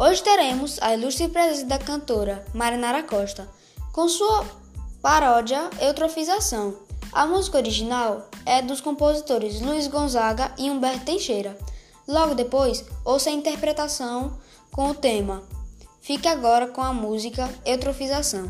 Hoje teremos a ilustre presença da cantora Marinara Costa, com sua paródia Eutrofização. A música original é dos compositores Luiz Gonzaga e Humberto Teixeira. Logo depois, ouça a interpretação com o tema. Fique agora com a música Eutrofização.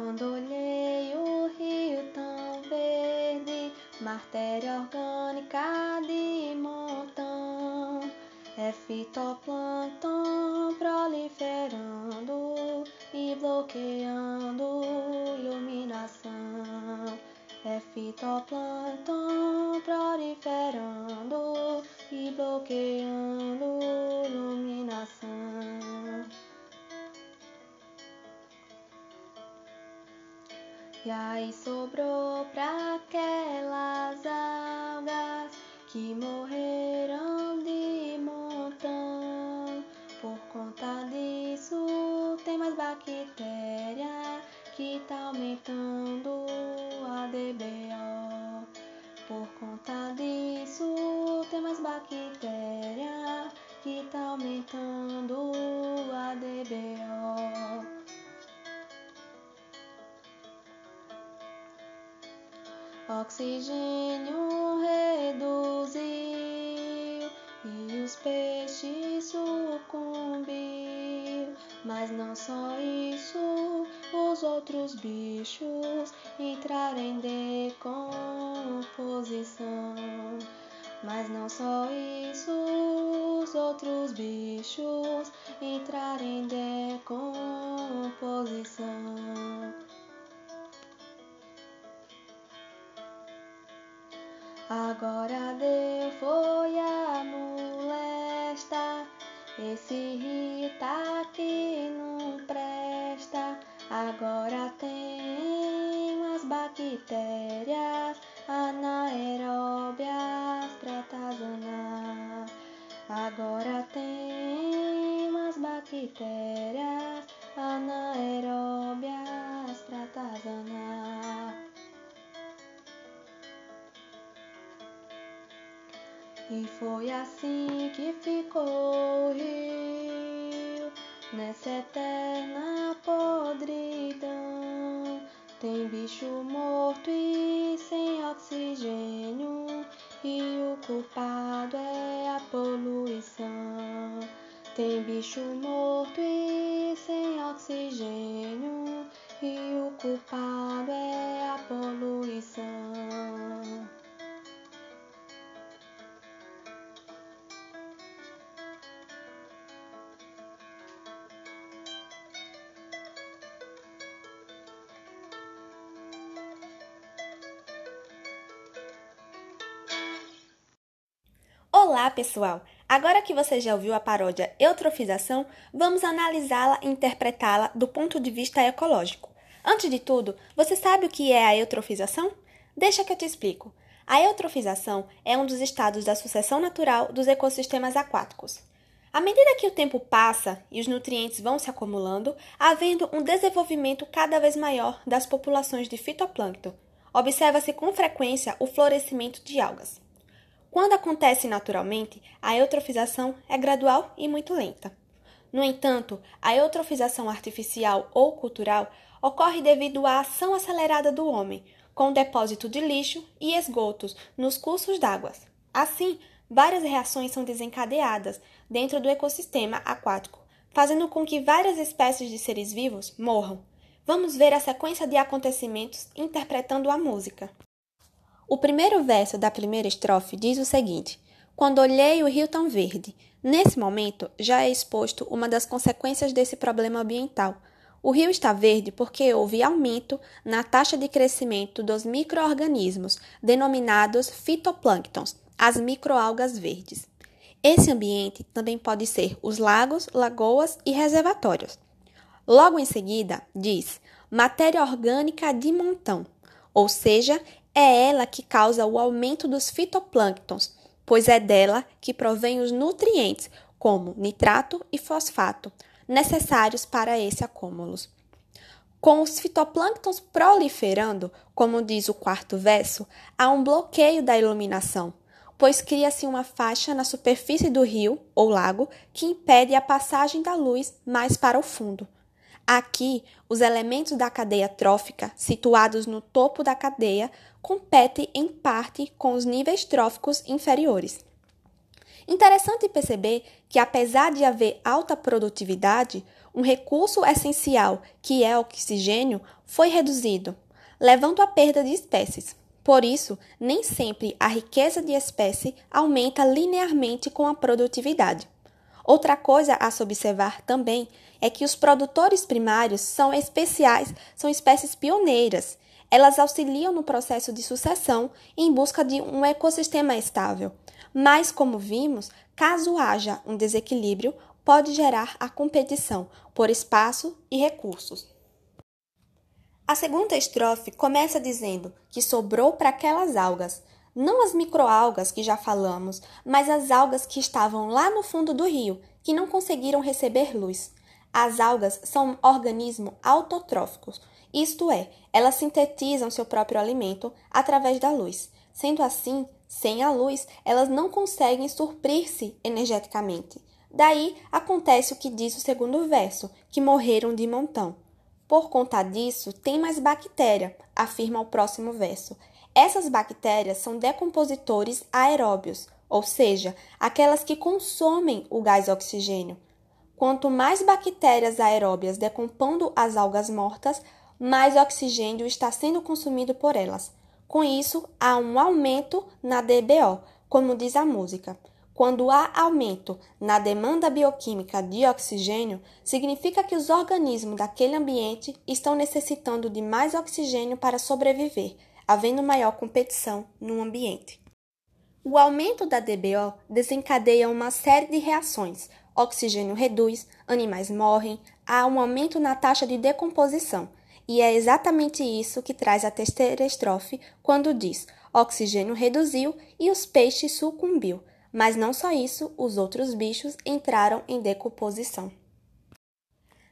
Quando olhei o rio tão verde, matéria orgânica de montão, é fitoplâncton proliferando e bloqueando iluminação. É fitoplâncton proliferando e bloqueando E aí sobrou pra aquelas algas que morreram de montão. Por conta disso, tem mais bactéria que tá aumentando a DBO. Por conta disso, tem mais bactéria Oxigênio reduziu e os peixes sucumbiram. Mas não só isso, os outros bichos entraram em decomposição. Mas não só isso, os outros bichos entraram em decomposição. Agora deu foi a molesta, esse irrita que não presta. Agora tem umas bactérias anaeróbias pra atazanar. Agora tem umas bactérias anaeróbias E foi assim que ficou o rio, nessa eterna podridão. Tem bicho morto e sem oxigênio, e o culpado é a poluição. Tem bicho morto e sem oxigênio, e o culpado é Olá, pessoal! Agora que você já ouviu a paródia Eutrofização, vamos analisá-la e interpretá-la do ponto de vista ecológico. Antes de tudo, você sabe o que é a eutrofização? Deixa que eu te explico. A eutrofização é um dos estados da sucessão natural dos ecossistemas aquáticos. À medida que o tempo passa e os nutrientes vão se acumulando, havendo um desenvolvimento cada vez maior das populações de fitoplâncton, observa-se com frequência o florescimento de algas. Quando acontece naturalmente, a eutrofização é gradual e muito lenta. No entanto, a eutrofização artificial ou cultural ocorre devido à ação acelerada do homem, com depósito de lixo e esgotos nos cursos d'água. Assim, várias reações são desencadeadas dentro do ecossistema aquático, fazendo com que várias espécies de seres vivos morram. Vamos ver a sequência de acontecimentos interpretando a música. O primeiro verso da primeira estrofe diz o seguinte: quando olhei o rio tão verde. Nesse momento, já é exposto uma das consequências desse problema ambiental. O rio está verde porque houve aumento na taxa de crescimento dos microorganismos, denominados fitoplânctons, as microalgas verdes. Esse ambiente também pode ser os lagos, lagoas e reservatórios. Logo em seguida, diz matéria orgânica de montão, ou seja, é ela que causa o aumento dos fitoplânctons, pois é dela que provém os nutrientes, como nitrato e fosfato, necessários para esse acúmulo. Com os fitoplânctons proliferando, como diz o quarto verso, há um bloqueio da iluminação, pois cria-se uma faixa na superfície do rio ou lago que impede a passagem da luz mais para o fundo. Aqui, os elementos da cadeia trófica, situados no topo da cadeia, competem em parte com os níveis tróficos inferiores. Interessante perceber que, apesar de haver alta produtividade, um recurso essencial, que é o oxigênio, foi reduzido, levando à perda de espécies. Por isso, nem sempre a riqueza de espécie aumenta linearmente com a produtividade. Outra coisa a se observar também é que os produtores primários são especiais, são espécies pioneiras. Elas auxiliam no processo de sucessão em busca de um ecossistema estável. Mas, como vimos, caso haja um desequilíbrio, pode gerar a competição por espaço e recursos. A segunda estrofe começa dizendo que sobrou para aquelas algas, não as microalgas que já falamos, mas as algas que estavam lá no fundo do rio, que não conseguiram receber luz. As algas são organismos autotróficos, isto é, elas sintetizam seu próprio alimento através da luz. Sendo assim, sem a luz, elas não conseguem suprir-se energeticamente. Daí acontece o que diz o segundo verso, que morreram de montão. Por conta disso, tem mais bactéria, afirma o próximo verso. Essas bactérias são decompositores aeróbios, ou seja, aquelas que consomem o gás oxigênio. Quanto mais bactérias aeróbias decompondo as algas mortas, mais oxigênio está sendo consumido por elas. Com isso, há um aumento na DBO, como diz a música. Quando há aumento na demanda bioquímica de oxigênio, significa que os organismos daquele ambiente estão necessitando de mais oxigênio para sobreviver, havendo maior competição no ambiente. O aumento da DBO desencadeia uma série de reações. Oxigênio reduz, animais morrem, há um aumento na taxa de decomposição. E é exatamente isso que traz a terceira estrofe quando diz: oxigênio reduziu e os peixes sucumbiu. Mas não só isso, os outros bichos entraram em decomposição.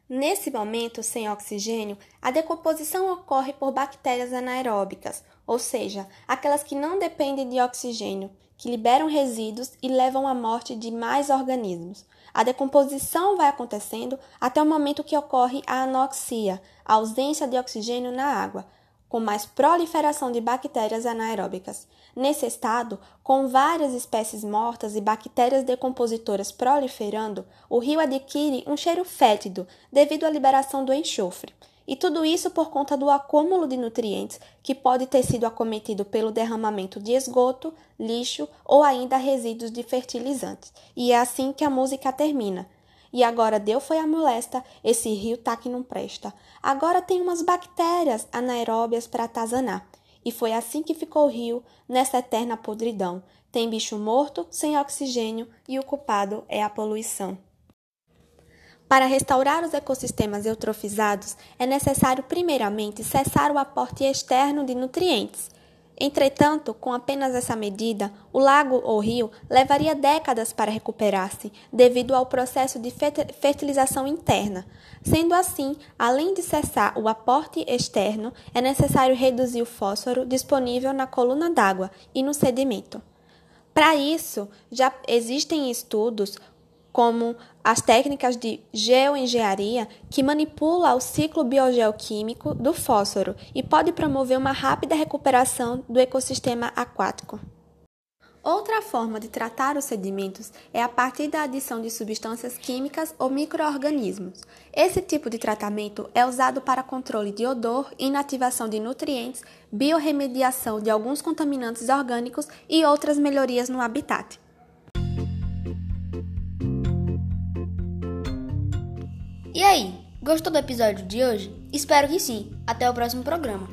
Nesse momento sem oxigênio, a decomposição ocorre por bactérias anaeróbicas, ou seja, aquelas que não dependem de oxigênio, que liberam resíduos e levam à morte de mais organismos. A decomposição vai acontecendo até o momento que ocorre a anoxia, a ausência de oxigênio na água, com mais proliferação de bactérias anaeróbicas. Nesse estado, com várias espécies mortas e bactérias decompositoras proliferando, o rio adquire um cheiro fétido devido à liberação do enxofre. E tudo isso por conta do acúmulo de nutrientes que pode ter sido acometido pelo derramamento de esgoto, lixo ou ainda resíduos de fertilizantes. E é assim que a música termina. E agora deu foi a molesta, esse rio tá que não presta. Agora tem umas bactérias anaeróbias para atazanar. E foi assim que ficou o rio, nessa eterna podridão. Tem bicho morto, sem oxigênio, e o culpado é a poluição. Para restaurar os ecossistemas eutrofizados, é necessário, primeiramente, cessar o aporte externo de nutrientes. Entretanto, com apenas essa medida, o lago ou rio levaria décadas para recuperar-se, devido ao processo de fertilização interna. Sendo assim, além de cessar o aporte externo, é necessário reduzir o fósforo disponível na coluna d'água e no sedimento. Para isso, já existem estudos como as técnicas de geoengenharia que manipula o ciclo biogeoquímico do fósforo e pode promover uma rápida recuperação do ecossistema aquático. Outra forma de tratar os sedimentos é a partir da adição de substâncias químicas ou microorganismos. Esse tipo de tratamento é usado para controle de odor, inativação de nutrientes, biorremediação de alguns contaminantes orgânicos e outras melhorias no habitat. E aí, gostou do episódio de hoje? Espero que sim. Até o próximo programa.